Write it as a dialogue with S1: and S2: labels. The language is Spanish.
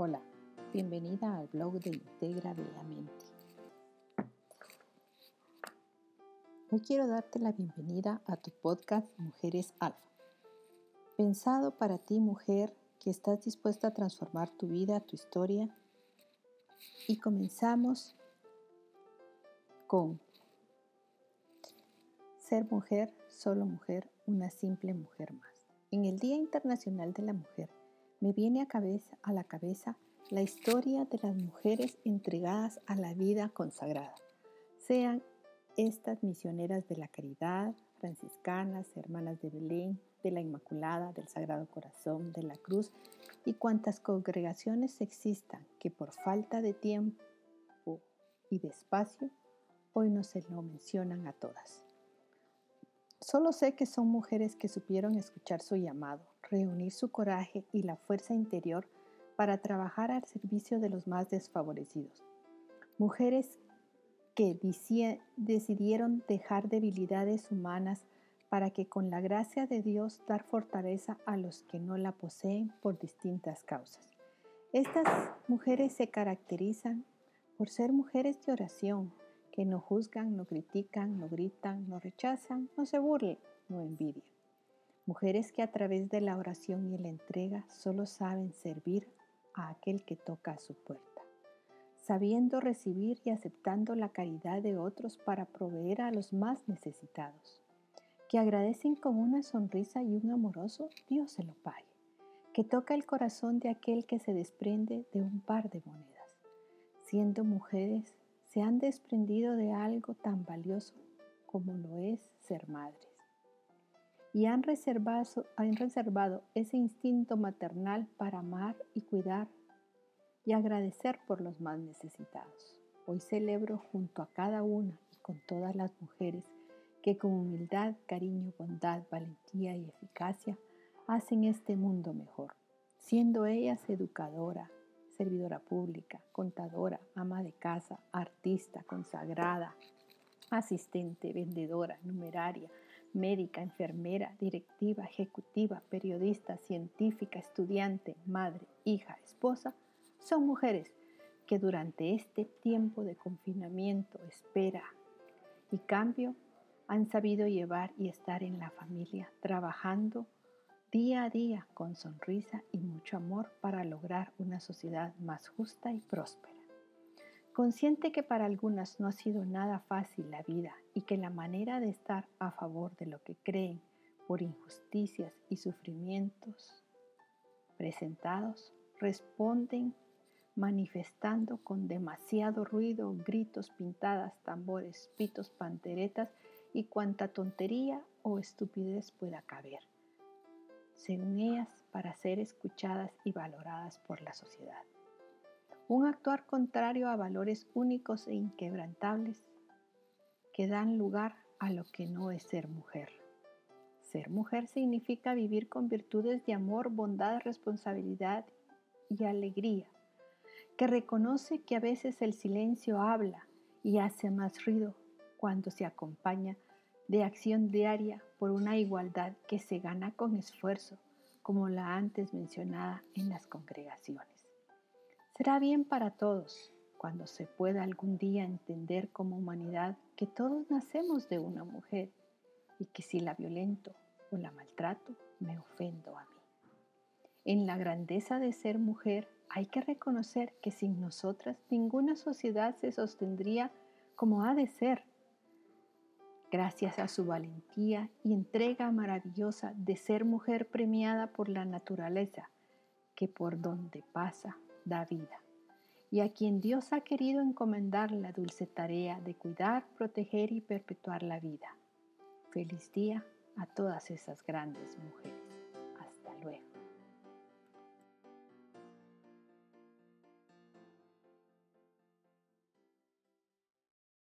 S1: Hola, bienvenida al blog de Integra Bellamente. Hoy quiero darte la bienvenida a tu podcast Mujeres Alfa. Pensado para ti, mujer, que estás dispuesta a transformar tu vida, tu historia. Y comenzamos con ser mujer, solo mujer, una simple mujer más. En el Día Internacional de la Mujer, me viene a, la cabeza la historia de las mujeres entregadas a la vida consagrada, sean estas misioneras de la caridad, franciscanas, hermanas de Belén, de la Inmaculada, del Sagrado Corazón, de la Cruz y cuantas congregaciones existan que por falta de tiempo y de espacio hoy no se lo mencionan a todas. Solo sé que son mujeres que supieron escuchar su llamado, reunir su coraje y la fuerza interior para trabajar al servicio de los más desfavorecidos. Mujeres que decidieron dejar debilidades humanas para que con la gracia de Dios dar fortaleza a los que no la poseen por distintas causas. Estas mujeres se caracterizan por ser mujeres de oración, que no juzgan, no critican, no gritan, no rechazan, no se burlen, no envidian. Mujeres que a través de la oración y la entrega solo saben servir a aquel que toca a su puerta, sabiendo recibir y aceptando la caridad de otros para proveer a los más necesitados, que agradecen con una sonrisa y un amoroso Dios se lo pague, que toca el corazón de aquel que se desprende de un par de monedas, siendo mujeres se han desprendido de algo tan valioso como lo es ser madres. Y han reservado, han reservado ese instinto maternal para amar y cuidar y agradecer por los más necesitados. Hoy celebro junto a cada una y con todas las mujeres que con humildad, cariño, bondad, valentía y eficacia hacen este mundo mejor, siendo ellas educadora, servidora pública, contadora, ama de casa, artista, consagrada, asistente, vendedora, numeraria, médica, enfermera, directiva, ejecutiva, periodista, científica, estudiante, madre, hija, esposa, son mujeres que durante este tiempo de confinamiento, espera y cambio han sabido llevar y estar en la familia, trabajando día a día con sonrisa y mucho amor para lograr una sociedad más justa y próspera. Consciente que para algunas no ha sido nada fácil la vida y que la manera de estar a favor de lo que creen por injusticias y sufrimientos presentados responden manifestando con demasiado ruido, gritos, pintadas, tambores, pitos, panteretas y cuanta tontería o estupidez pueda caber según ellas, para ser escuchadas y valoradas por la sociedad. Un actuar contrario a valores únicos e inquebrantables que dan lugar a lo que no es ser mujer. Ser mujer significa vivir con virtudes de amor, bondad, responsabilidad y alegría, que reconoce que a veces el silencio habla y hace más ruido cuando se acompaña de acción diaria por una igualdad que se gana con esfuerzo, como la antes mencionada en las congregaciones. Será bien para todos cuando se pueda algún día entender como humanidad que todos nacemos de una mujer y que si la violento o la maltrato, me ofendo a mí. En la grandeza de ser mujer hay que reconocer que sin nosotras ninguna sociedad se sostendría como ha de ser gracias a su valentía y entrega maravillosa de ser mujer premiada por la naturaleza, que por donde pasa da vida, y a quien Dios ha querido encomendar la dulce tarea de cuidar, proteger y perpetuar la vida. Feliz día a todas esas grandes mujeres.